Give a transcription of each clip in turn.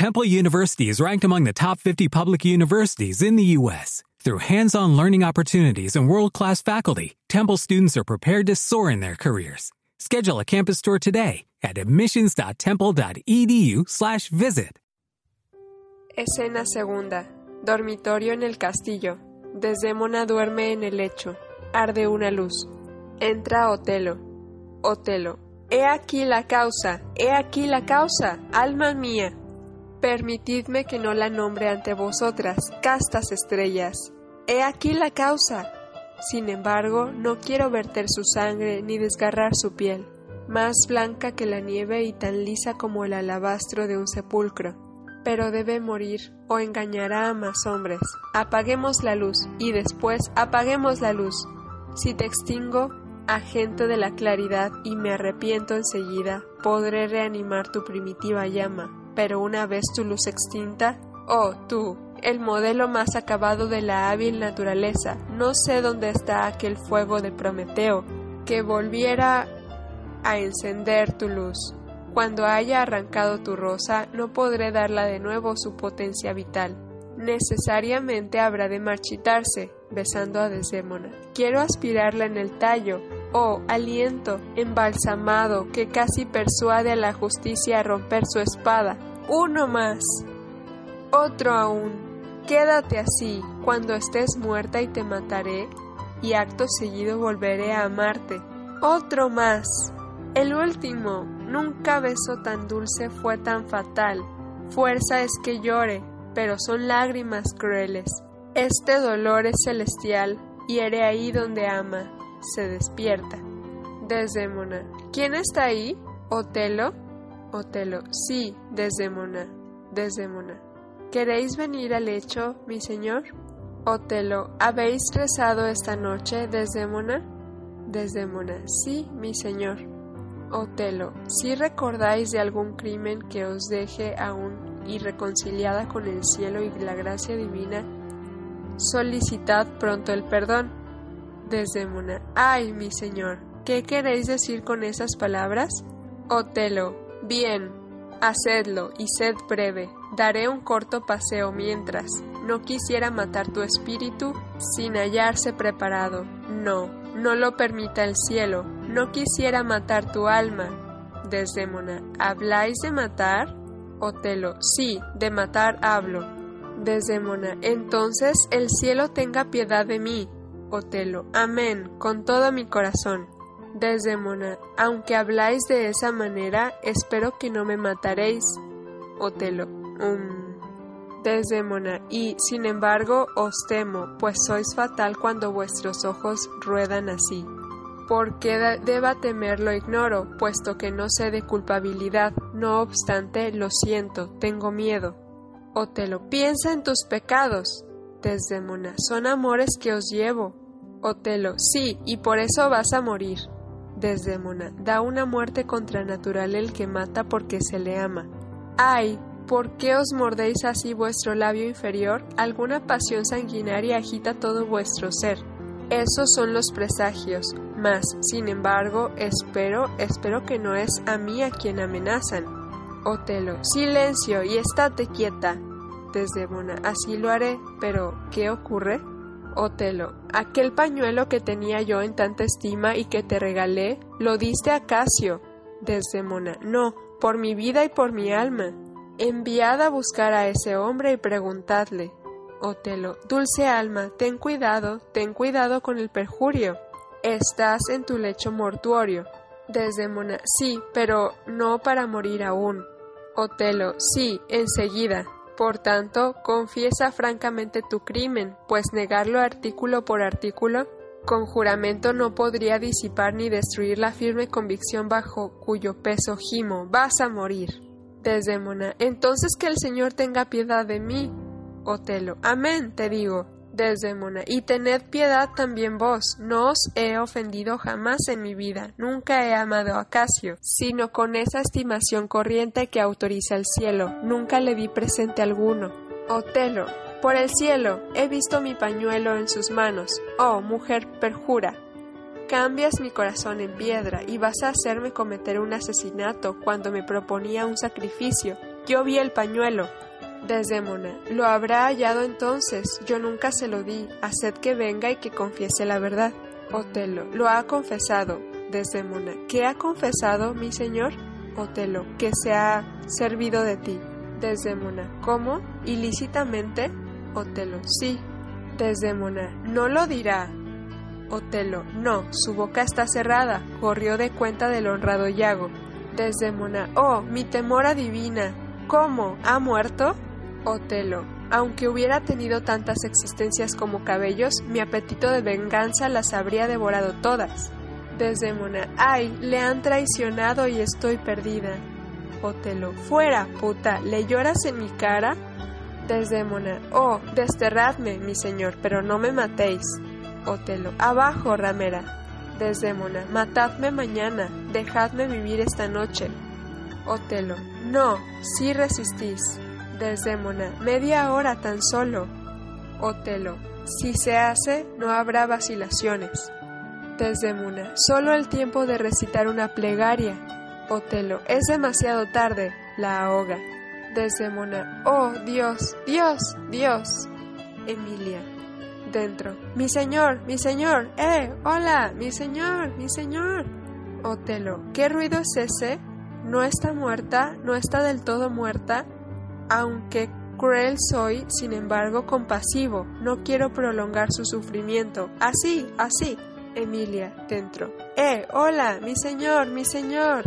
Temple University is ranked among the top 50 public universities in the U.S. Through hands-on learning opportunities and world-class faculty, Temple students are prepared to soar in their careers. Schedule a campus tour today at admissions.temple.edu/visit. Escena segunda. Dormitorio en el castillo. Desdémona duerme en el lecho. Arde una luz. Entra Otelo. Otelo. He aquí la causa. He aquí la causa. Alma mía. Permitidme que no la nombre ante vosotras, castas estrellas. He aquí la causa. Sin embargo, no quiero verter su sangre ni desgarrar su piel, más blanca que la nieve y tan lisa como el alabastro de un sepulcro. Pero debe morir o engañará a más hombres. Apaguemos la luz y después apaguemos la luz. Si te extingo, agente de la claridad, y me arrepiento enseguida, podré reanimar tu primitiva llama pero una vez tu luz extinta, oh tú, el modelo más acabado de la hábil naturaleza, no sé dónde está aquel fuego de Prometeo que volviera a encender tu luz. Cuando haya arrancado tu rosa, no podré darla de nuevo su potencia vital. Necesariamente habrá de marchitarse, besando a Desdémona. Quiero aspirarla en el tallo, oh aliento embalsamado que casi persuade a la justicia a romper su espada. Uno más. Otro aún. Quédate así cuando estés muerta y te mataré, y acto seguido volveré a amarte. Otro más. El último. Nunca beso tan dulce fue tan fatal. Fuerza es que llore, pero son lágrimas crueles. Este dolor es celestial, hiere ahí donde ama se despierta. Desdémona. ¿Quién está ahí? ¿Otelo? Otelo. Sí, Desdémona. Desdémona. ¿Queréis venir al lecho, mi señor? Otelo. ¿Habéis rezado esta noche, Desdémona? Desdémona. Sí, mi señor. Otelo. ¿Si recordáis de algún crimen que os deje aún irreconciliada con el cielo y la gracia divina? Solicitad pronto el perdón. Desdémona. Ay, mi señor, ¿qué queréis decir con esas palabras? Otelo. Bien, hacedlo y sed breve. Daré un corto paseo mientras. No quisiera matar tu espíritu sin hallarse preparado. No, no lo permita el cielo. No quisiera matar tu alma. Desdémona. ¿Habláis de matar? Otelo. Sí, de matar hablo. Desdémona. Entonces el cielo tenga piedad de mí Otelo. Amén, con todo mi corazón. Desdémona, aunque habláis de esa manera, espero que no me mataréis. Otelo. Um. Desdémona, y sin embargo os temo, pues sois fatal cuando vuestros ojos ruedan así. ¿Por qué deba temer lo ignoro, puesto que no sé de culpabilidad? No obstante, lo siento, tengo miedo. Otelo, piensa en tus pecados. Desdémona, son amores que os llevo. Otelo, sí, y por eso vas a morir. Desdémona, da una muerte contranatural el que mata porque se le ama. Ay, ¿por qué os mordéis así vuestro labio inferior? Alguna pasión sanguinaria agita todo vuestro ser. Esos son los presagios, mas, sin embargo, espero, espero que no es a mí a quien amenazan. Otelo, silencio y estate quieta. Desdémona, así lo haré, pero ¿qué ocurre? Otelo, aquel pañuelo que tenía yo en tanta estima y que te regalé, lo diste a Casio. Desdémona, no, por mi vida y por mi alma. Enviad a buscar a ese hombre y preguntadle. Otelo, dulce alma, ten cuidado, ten cuidado con el perjurio. Estás en tu lecho mortuorio. Desdémona, sí, pero no para morir aún. Otelo, sí, enseguida. Por tanto, confiesa francamente tu crimen, pues negarlo artículo por artículo con juramento no podría disipar ni destruir la firme convicción bajo cuyo peso gimo. Vas a morir. Desdémona. Entonces que el Señor tenga piedad de mí. Otelo. Amén, te digo. Y tened piedad también vos. No os he ofendido jamás en mi vida. Nunca he amado a Casio, sino con esa estimación corriente que autoriza el cielo. Nunca le di presente alguno. Otelo. Por el cielo, he visto mi pañuelo en sus manos. Oh, mujer perjura. Cambias mi corazón en piedra y vas a hacerme cometer un asesinato cuando me proponía un sacrificio. yo vi el pañuelo. Desdémona, lo habrá hallado entonces, yo nunca se lo di, haced que venga y que confiese la verdad. Otelo, lo ha confesado. Desdémona, ¿qué ha confesado mi señor? Otelo, que se ha servido de ti. Desdémona, ¿cómo? ¿Ilícitamente? Otelo, sí. Desdémona, no lo dirá. Otelo, no, su boca está cerrada, corrió de cuenta del honrado Yago. Desdémona, oh, mi temor adivina. ¿Cómo? ¿Ha muerto? Otelo, aunque hubiera tenido tantas existencias como cabellos, mi apetito de venganza las habría devorado todas. Desdémona, ay, le han traicionado y estoy perdida. Otelo, fuera, puta, ¿le lloras en mi cara? Desdémona, oh, desterradme, mi señor, pero no me matéis. Otelo, abajo, ramera. Desdémona, matadme mañana, dejadme vivir esta noche. Otelo, no, si resistís. Desdémona, media hora tan solo. Otelo, si se hace, no habrá vacilaciones. Desdémona, solo el tiempo de recitar una plegaria. Otelo, es demasiado tarde, la ahoga. Desdémona, oh Dios, Dios, Dios. Emilia, dentro, mi señor, mi señor, eh, hola, mi señor, mi señor. Otelo, ¿qué ruido es ese? No está muerta, no está del todo muerta, aunque cruel soy, sin embargo compasivo, no quiero prolongar su sufrimiento. Así, así. Emilia, dentro. Eh, hola, mi señor, mi señor.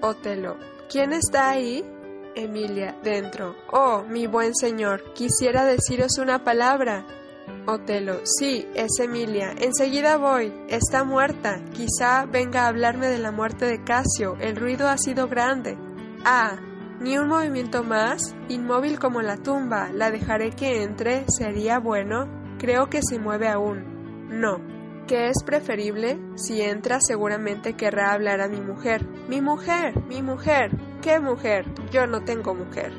Otelo, ¿quién está ahí? Emilia, dentro. Oh, mi buen señor, quisiera deciros una palabra. Otelo, sí, es Emilia. Enseguida voy. Está muerta. Quizá venga a hablarme de la muerte de Casio. El ruido ha sido grande. Ah, ni un movimiento más, inmóvil como la tumba. La dejaré que entre. ¿Sería bueno? Creo que se mueve aún. No. ¿Qué es preferible? Si entra seguramente querrá hablar a mi mujer. Mi mujer, mi mujer. ¿Qué mujer? Yo no tengo mujer.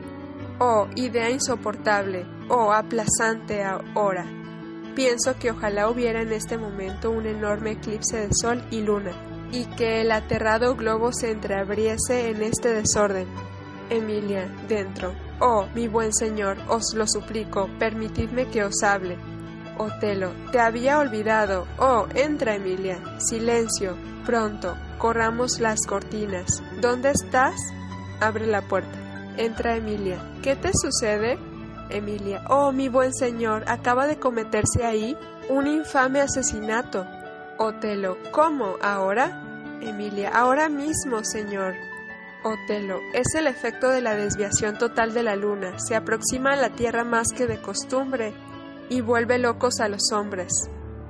Oh, idea insoportable. Oh, aplazante ahora. Pienso que ojalá hubiera en este momento un enorme eclipse de sol y luna, y que el aterrado globo se entreabriese en este desorden. Emilia, dentro. Oh, mi buen señor, os lo suplico, permitidme que os hable. Otelo, te había olvidado. Oh, entra, Emilia. Silencio. Pronto. Corramos las cortinas. ¿Dónde estás? Abre la puerta. Entra Emilia. ¿Qué te sucede? Emilia. Oh, mi buen señor, acaba de cometerse ahí un infame asesinato. Otelo. ¿Cómo? ¿Ahora? Emilia. Ahora mismo, señor. Otelo. Es el efecto de la desviación total de la luna. Se aproxima a la Tierra más que de costumbre y vuelve locos a los hombres.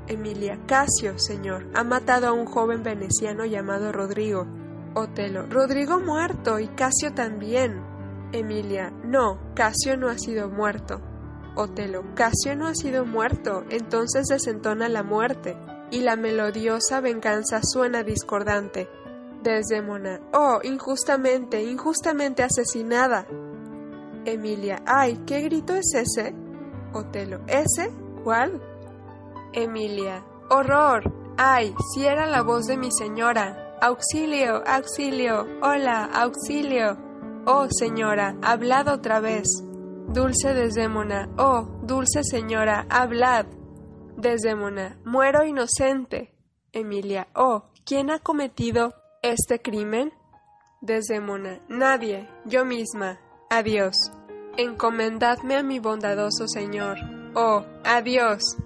Emilia. Casio, señor, ha matado a un joven veneciano llamado Rodrigo. Otelo. Rodrigo muerto y Casio también. Emilia. No, Casio no ha sido muerto. Otelo. Casio no ha sido muerto, entonces desentona la muerte, y la melodiosa venganza suena discordante. Desdémona. Oh, injustamente, injustamente asesinada. Emilia. Ay, ¿qué grito es ese? Otelo. ¿Ese? ¿Cuál? Emilia. ¡Horror! ¡Ay! Si era la voz de mi señora. ¡Auxilio! ¡Auxilio! ¡Hola! ¡Auxilio! Oh, señora, hablad otra vez. Dulce Desdémona. Oh, dulce señora, hablad. Desdémona. Muero inocente. Emilia. Oh, ¿quién ha cometido este crimen? Desdémona. Nadie. Yo misma. Adiós. Encomendadme a mi bondadoso señor. Oh, adiós.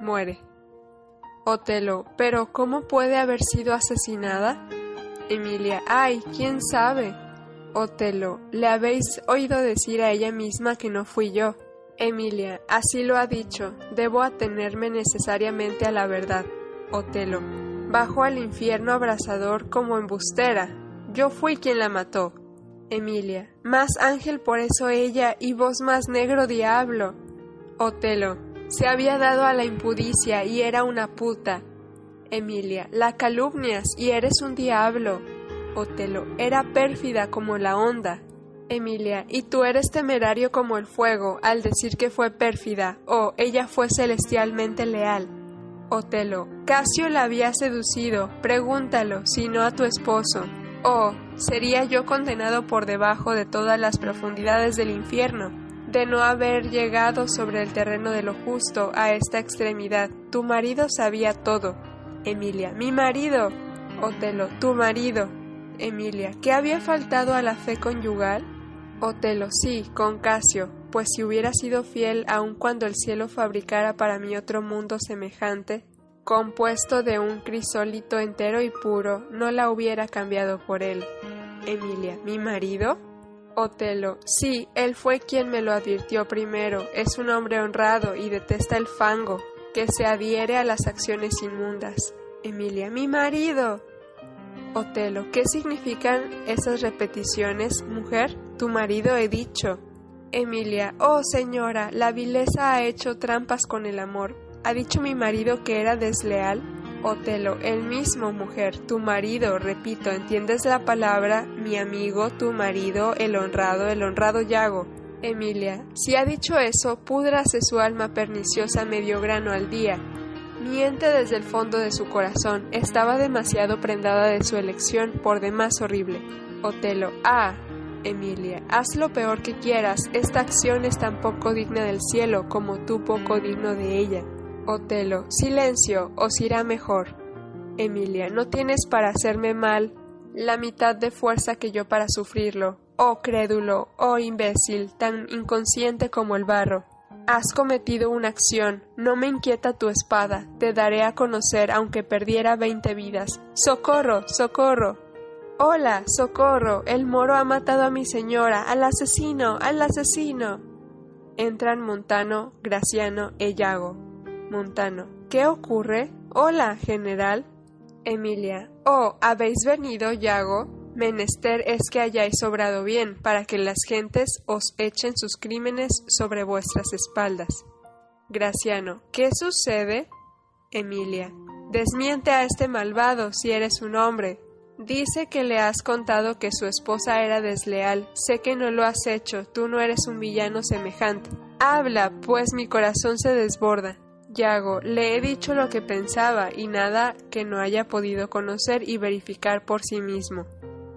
Muere. Otelo, pero ¿cómo puede haber sido asesinada? Emilia, ay, quién sabe. Otelo, le habéis oído decir a ella misma que no fui yo. Emilia, así lo ha dicho, debo atenerme necesariamente a la verdad. Otelo, bajo al infierno abrasador como embustera. Yo fui quien la mató. Emilia, más ángel por eso ella y vos más negro diablo. Otelo, se había dado a la impudicia y era una puta. Emilia, la calumnias y eres un diablo. Otelo, era pérfida como la onda. Emilia, y tú eres temerario como el fuego al decir que fue pérfida, o oh, ella fue celestialmente leal. Otelo, Casio la había seducido, pregúntalo, si no a tu esposo. Oh, sería yo condenado por debajo de todas las profundidades del infierno, de no haber llegado sobre el terreno de lo justo a esta extremidad. Tu marido sabía todo. Emilia, mi marido. Otelo, tu marido. Emilia, ¿qué había faltado a la fe conyugal? Otelo, sí, con Casio, pues si hubiera sido fiel aun cuando el cielo fabricara para mí otro mundo semejante, compuesto de un crisólito entero y puro, no la hubiera cambiado por él. Emilia, ¿mi marido? Otelo, sí, él fue quien me lo advirtió primero, es un hombre honrado y detesta el fango, que se adhiere a las acciones inmundas. Emilia, mi marido. Otelo, ¿qué significan esas repeticiones, mujer? Tu marido he dicho. Emilia, oh señora, la vileza ha hecho trampas con el amor. ¿Ha dicho mi marido que era desleal? Otelo, el mismo, mujer, tu marido, repito, ¿entiendes la palabra? Mi amigo, tu marido, el honrado, el honrado Yago. Emilia, si ha dicho eso, púdrase su alma perniciosa medio grano al día. Miente desde el fondo de su corazón, estaba demasiado prendada de su elección, por demás horrible. Otelo, ah, Emilia, haz lo peor que quieras, esta acción es tan poco digna del cielo como tú poco digno de ella. Otelo, silencio, os irá mejor. Emilia, no tienes para hacerme mal la mitad de fuerza que yo para sufrirlo. Oh crédulo, oh imbécil, tan inconsciente como el barro. Has cometido una acción, no me inquieta tu espada, te daré a conocer aunque perdiera veinte vidas. ¡Socorro! ¡Socorro! Hola, socorro. El moro ha matado a mi señora. Al asesino. Al asesino. Entran Montano, Graciano e Yago. Montano. ¿Qué ocurre? Hola, general. Emilia. Oh, ¿habéis venido, Yago? Menester es que hayáis obrado bien, para que las gentes os echen sus crímenes sobre vuestras espaldas. Graciano. ¿Qué sucede? Emilia. Desmiente a este malvado si eres un hombre. Dice que le has contado que su esposa era desleal. Sé que no lo has hecho, tú no eres un villano semejante. Habla, pues mi corazón se desborda. Yago, le he dicho lo que pensaba y nada que no haya podido conocer y verificar por sí mismo.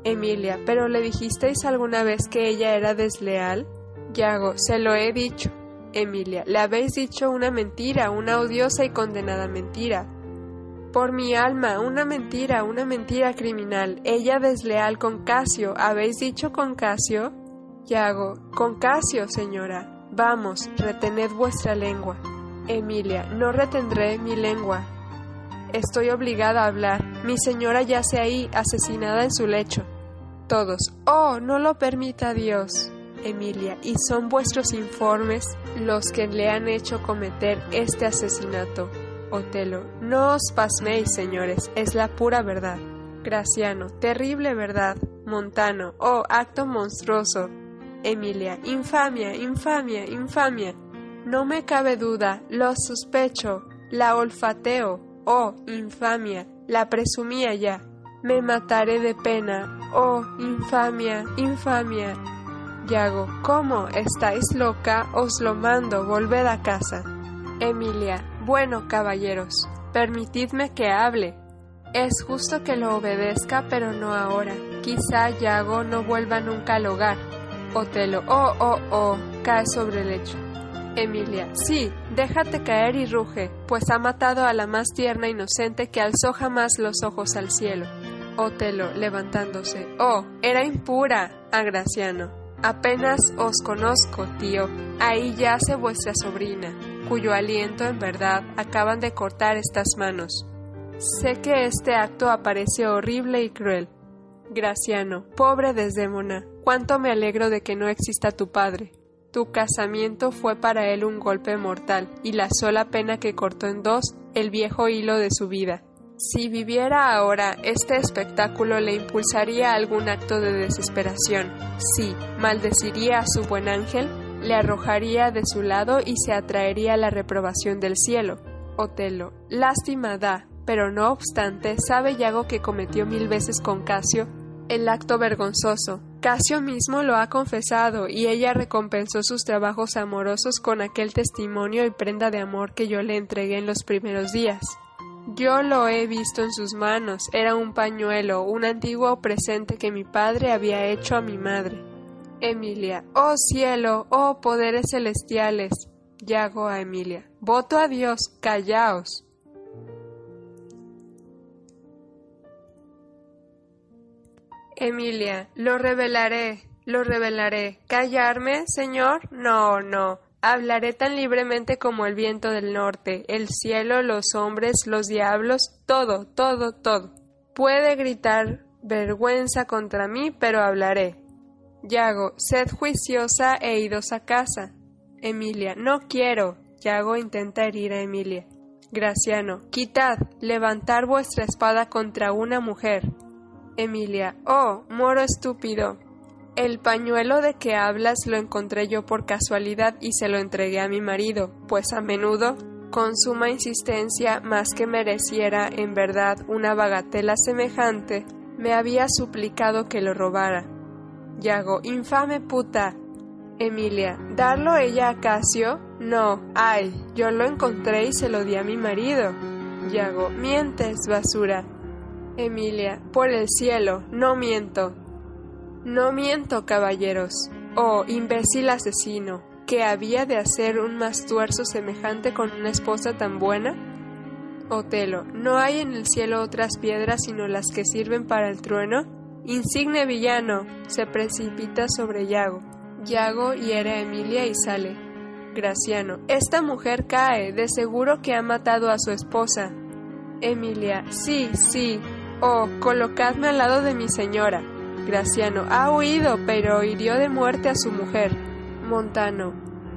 Emilia, ¿pero le dijisteis alguna vez que ella era desleal? Yago, se lo he dicho. Emilia, le habéis dicho una mentira, una odiosa y condenada mentira. Por mi alma, una mentira, una mentira criminal. Ella desleal con Casio. ¿Habéis dicho con Casio? Yago, con Casio, señora. Vamos, retened vuestra lengua. Emilia, no retendré mi lengua. Estoy obligada a hablar. Mi señora yace ahí, asesinada en su lecho. Todos, oh, no lo permita Dios. Emilia, y son vuestros informes los que le han hecho cometer este asesinato. Otelo, no os pasméis, señores, es la pura verdad. Graciano, terrible verdad. Montano, oh, acto monstruoso. Emilia, infamia, infamia, infamia. No me cabe duda, lo sospecho, la olfateo, oh, infamia, la presumía ya. Me mataré de pena, oh, infamia, infamia. Yago, ¿cómo? ¿Estáis loca? Os lo mando, volved a casa. Emilia, bueno, caballeros, permitidme que hable. Es justo que lo obedezca, pero no ahora. Quizá Yago no vuelva nunca al hogar. Otelo, oh, oh, oh, cae sobre el lecho. Emilia, sí, déjate caer y ruge, pues ha matado a la más tierna inocente que alzó jamás los ojos al cielo. Otelo, levantándose, oh, era impura, Agraciano. Apenas os conozco, tío. Ahí yace vuestra sobrina, cuyo aliento en verdad acaban de cortar estas manos. Sé que este acto aparece horrible y cruel. Graciano, pobre Desdémona, cuánto me alegro de que no exista tu padre. Tu casamiento fue para él un golpe mortal y la sola pena que cortó en dos el viejo hilo de su vida. Si viviera ahora, este espectáculo le impulsaría algún acto de desesperación. Sí, maldeciría a su buen ángel, le arrojaría de su lado y se atraería la reprobación del cielo. Otelo, lástima da, pero no obstante, sabe Yago que cometió mil veces con Casio el acto vergonzoso. Casio mismo lo ha confesado y ella recompensó sus trabajos amorosos con aquel testimonio y prenda de amor que yo le entregué en los primeros días. yo lo he visto en sus manos. Era un pañuelo, un antiguo presente que mi padre había hecho a mi madre. Emilia. Oh cielo, oh poderes celestiales. Yago a Emilia. Voto a Dios, callaos. Emilia. Lo revelaré, lo revelaré. ¿Callarme, señor? No, no. Hablaré tan libremente como el viento del norte, el cielo, los hombres, los diablos, todo, todo, todo. Puede gritar vergüenza contra mí, pero hablaré. Yago, sed juiciosa e idos a casa. Emilia, no quiero. Yago intenta herir a Emilia. Graciano, quitad, levantar vuestra espada contra una mujer. Emilia, oh, moro estúpido. El pañuelo de que hablas lo encontré yo por casualidad y se lo entregué a mi marido, pues a menudo, con suma insistencia, más que mereciera en verdad una bagatela semejante, me había suplicado que lo robara. Yago, infame puta. Emilia, ¿darlo ella a Casio? No, ay, yo lo encontré y se lo di a mi marido. Yago, mientes, basura. Emilia, por el cielo, no miento. No miento, caballeros. Oh, imbécil asesino, ¿qué había de hacer un mastuerzo semejante con una esposa tan buena? Otelo, ¿no hay en el cielo otras piedras sino las que sirven para el trueno? Insigne villano, se precipita sobre Yago. Yago hiere a Emilia y sale. Graciano, esta mujer cae, de seguro que ha matado a su esposa. Emilia, sí, sí. Oh, colocadme al lado de mi señora. Graciano, ha huido, pero hirió de muerte a su mujer. Montano,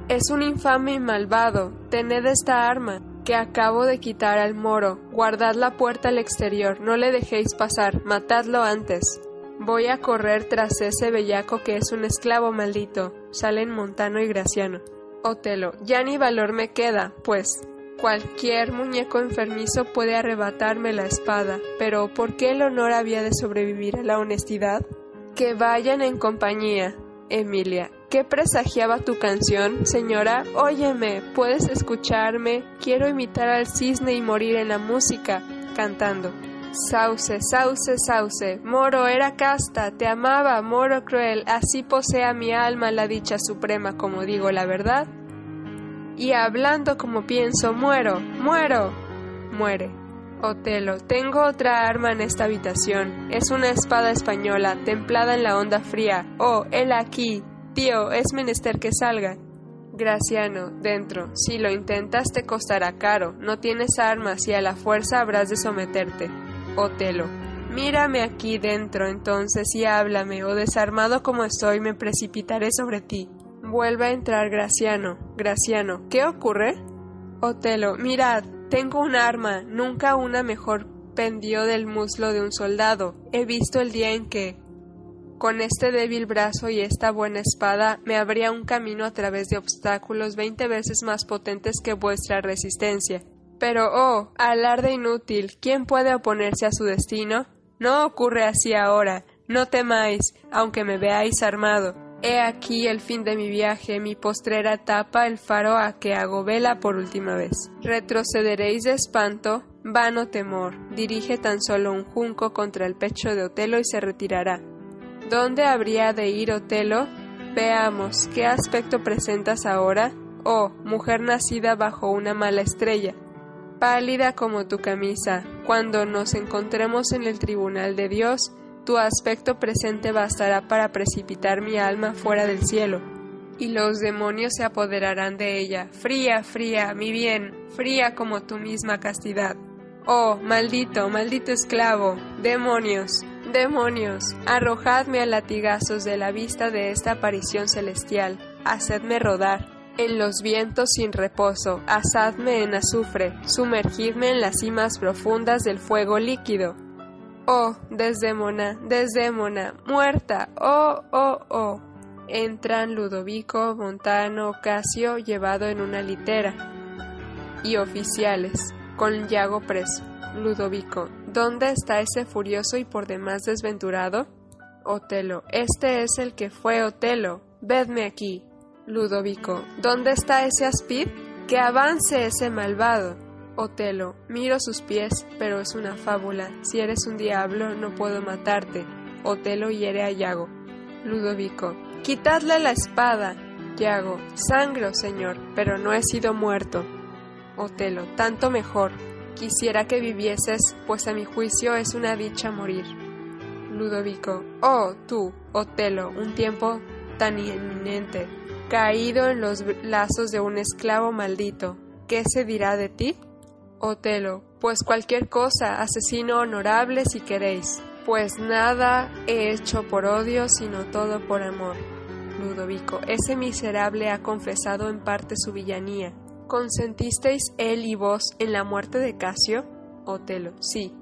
es un infame y malvado. Tened esta arma, que acabo de quitar al moro. Guardad la puerta al exterior, no le dejéis pasar, matadlo antes. Voy a correr tras ese bellaco que es un esclavo maldito. Salen Montano y Graciano. Otelo, ya ni valor me queda, pues cualquier muñeco enfermizo puede arrebatarme la espada, pero ¿por qué el honor había de sobrevivir a la honestidad? Que vayan en compañía. Emilia, ¿qué presagiaba tu canción, señora? Óyeme, puedes escucharme. Quiero imitar al cisne y morir en la música, cantando. Sauce, sauce, sauce, moro era casta, te amaba, moro cruel, así posea mi alma la dicha suprema como digo la verdad. Y hablando como pienso, muero, muero, muere. Otelo, tengo otra arma en esta habitación. Es una espada española, templada en la onda fría. Oh, él aquí. Tío, es menester que salga. Graciano, dentro. Si lo intentas te costará caro. No tienes armas y a la fuerza habrás de someterte. Otelo. Mírame aquí dentro entonces y háblame, o desarmado como estoy me precipitaré sobre ti. Vuelve a entrar Graciano. Graciano, ¿qué ocurre? Otelo, mirad, tengo un arma, nunca una mejor pendió del muslo de un soldado. He visto el día en que, con este débil brazo y esta buena espada, me abría un camino a través de obstáculos veinte veces más potentes que vuestra resistencia. Pero, oh, alarde inútil, ¿quién puede oponerse a su destino? No ocurre así ahora, no temáis, aunque me veáis armado. He aquí el fin de mi viaje, mi postrera etapa, el faro a que hago vela por última vez. Retrocederéis de espanto, vano temor, dirige tan solo un junco contra el pecho de Otelo y se retirará. ¿Dónde habría de ir Otelo? Veamos, ¿qué aspecto presentas ahora? Oh, mujer nacida bajo una mala estrella pálida como tu camisa. Cuando nos encontremos en el tribunal de Dios, tu aspecto presente bastará para precipitar mi alma fuera del cielo, y los demonios se apoderarán de ella. Fría, fría, mi bien, fría como tu misma castidad. Oh, maldito, maldito esclavo, demonios, demonios, arrojadme a latigazos de la vista de esta aparición celestial, hacedme rodar, en los vientos sin reposo, asadme en azufre, sumergidme en las cimas profundas del fuego líquido. Oh, Desdémona, Desdémona, muerta, oh, oh, oh. Entran Ludovico, Montano, Casio, llevado en una litera, y oficiales, con Yago preso. Ludovico, ¿dónde está ese furioso y por demás desventurado? Otelo, este es el que fue Otelo, vedme aquí. Ludovico, ¿dónde está ese aspid? Que avance ese malvado. Otelo, miro sus pies, pero es una fábula. Si eres un diablo, no puedo matarte. Otelo hiere a Yago. Ludovico, quitadle la espada. Yago, sangro, señor, pero no he sido muerto. Otelo, tanto mejor. Quisiera que vivieses, pues a mi juicio es una dicha morir. Ludovico, oh, tú, Otelo, un tiempo tan inminente, caído en los lazos de un esclavo maldito, ¿qué se dirá de ti? Otelo, pues cualquier cosa, asesino honorable si queréis, pues nada he hecho por odio, sino todo por amor. Ludovico, ese miserable ha confesado en parte su villanía. ¿Consentisteis él y vos en la muerte de Casio? Otelo, sí.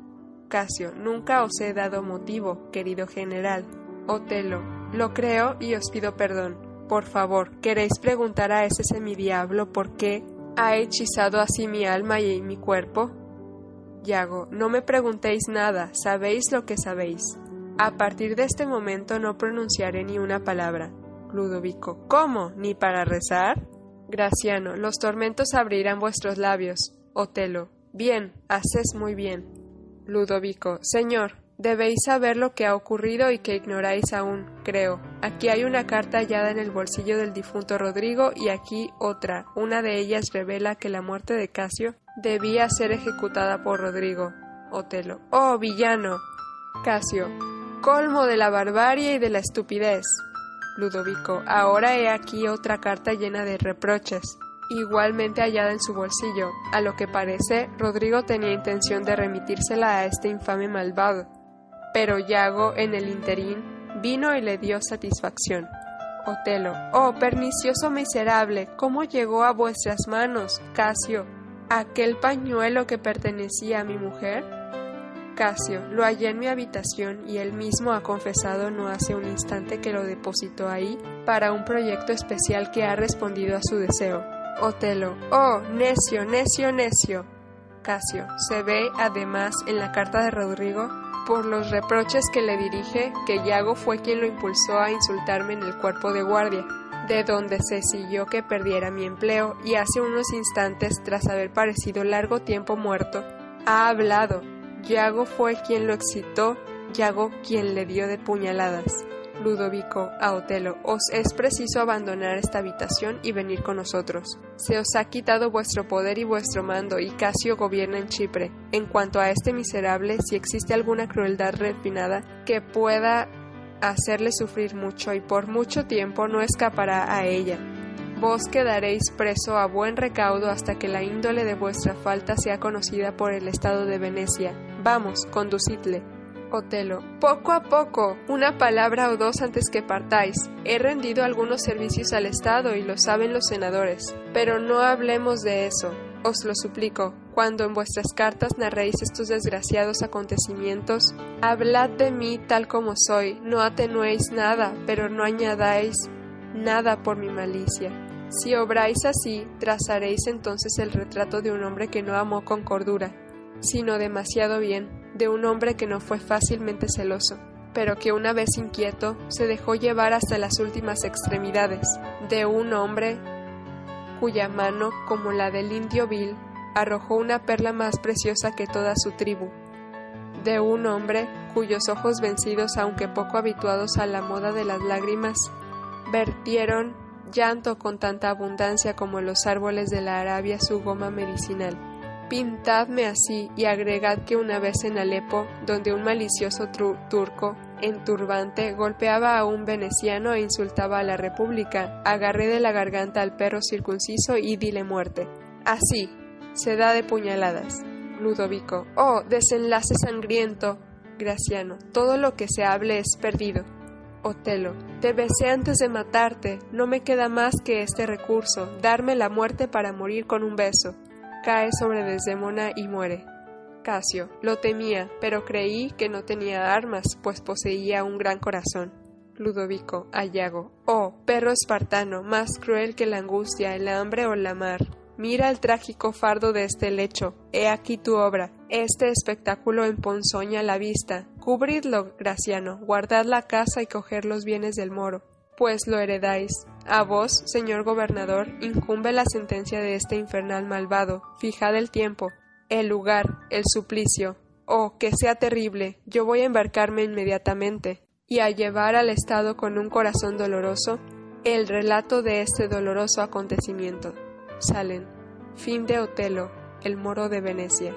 Casio, nunca os he dado motivo, querido general. Otelo, lo creo y os pido perdón. Por favor, ¿queréis preguntar a ese semidiablo por qué ¿Ha hechizado así mi alma y mi cuerpo? Yago, no me preguntéis nada, sabéis lo que sabéis. A partir de este momento no pronunciaré ni una palabra. Ludovico, ¿cómo? ¿Ni para rezar? Graciano, los tormentos abrirán vuestros labios. Otelo, bien, haces muy bien. Ludovico, Señor, Debéis saber lo que ha ocurrido y que ignoráis aún, creo. Aquí hay una carta hallada en el bolsillo del difunto Rodrigo y aquí otra. Una de ellas revela que la muerte de Casio debía ser ejecutada por Rodrigo. Otelo. Oh, villano. Casio. Colmo de la barbarie y de la estupidez. Ludovico. Ahora he aquí otra carta llena de reproches igualmente hallada en su bolsillo. A lo que parece, Rodrigo tenía intención de remitírsela a este infame malvado pero Yago en el interín vino y le dio satisfacción. Otelo, oh pernicioso miserable, ¿cómo llegó a vuestras manos, Casio, aquel pañuelo que pertenecía a mi mujer? Casio, lo hallé en mi habitación y él mismo ha confesado no hace un instante que lo depositó ahí para un proyecto especial que ha respondido a su deseo. Otelo, oh, necio, necio, necio. Casio, se ve además en la carta de Rodrigo por los reproches que le dirige que Yago fue quien lo impulsó a insultarme en el cuerpo de guardia, de donde se siguió que perdiera mi empleo y hace unos instantes, tras haber parecido largo tiempo muerto, ha hablado. Yago fue quien lo excitó, Yago quien le dio de puñaladas. Ludovico a Otelo, os es preciso abandonar esta habitación y venir con nosotros. Se os ha quitado vuestro poder y vuestro mando, y Casio gobierna en Chipre. En cuanto a este miserable, si existe alguna crueldad refinada que pueda hacerle sufrir mucho y por mucho tiempo no escapará a ella. Vos quedaréis preso a buen recaudo hasta que la índole de vuestra falta sea conocida por el Estado de Venecia. Vamos, conducidle. Otelo. Poco a poco, una palabra o dos antes que partáis. He rendido algunos servicios al Estado y lo saben los senadores. Pero no hablemos de eso. Os lo suplico, cuando en vuestras cartas narréis estos desgraciados acontecimientos, hablad de mí tal como soy, no atenuéis nada, pero no añadáis nada por mi malicia. Si obráis así, trazaréis entonces el retrato de un hombre que no amó con cordura, sino demasiado bien, de un hombre que no fue fácilmente celoso, pero que una vez inquieto se dejó llevar hasta las últimas extremidades, de un hombre cuya mano, como la del indio Bill, arrojó una perla más preciosa que toda su tribu, de un hombre cuyos ojos vencidos, aunque poco habituados a la moda de las lágrimas, vertieron llanto con tanta abundancia como los árboles de la Arabia su goma medicinal. Pintadme así y agregad que una vez en Alepo, donde un malicioso turco en turbante golpeaba a un veneciano e insultaba a la República, agarré de la garganta al perro circunciso y dile muerte. Así, se da de puñaladas. Ludovico. Oh, desenlace sangriento. Graciano. Todo lo que se hable es perdido. Otelo. Te besé antes de matarte. No me queda más que este recurso, darme la muerte para morir con un beso cae sobre Desdemona y muere. Casio lo temía, pero creí que no tenía armas, pues poseía un gran corazón. Ludovico, Ayago. Oh, perro espartano, más cruel que la angustia, el hambre o la mar. Mira el trágico fardo de este lecho. He aquí tu obra. Este espectáculo emponzoña la vista. Cubridlo, Graciano, guardad la casa y coger los bienes del moro pues lo heredáis. A vos, señor gobernador, incumbe la sentencia de este infernal malvado. Fijad el tiempo. el lugar, el suplicio. Oh, que sea terrible, yo voy a embarcarme inmediatamente, y a llevar al Estado con un corazón doloroso el relato de este doloroso acontecimiento. Salen. Fin de Otelo, el moro de Venecia.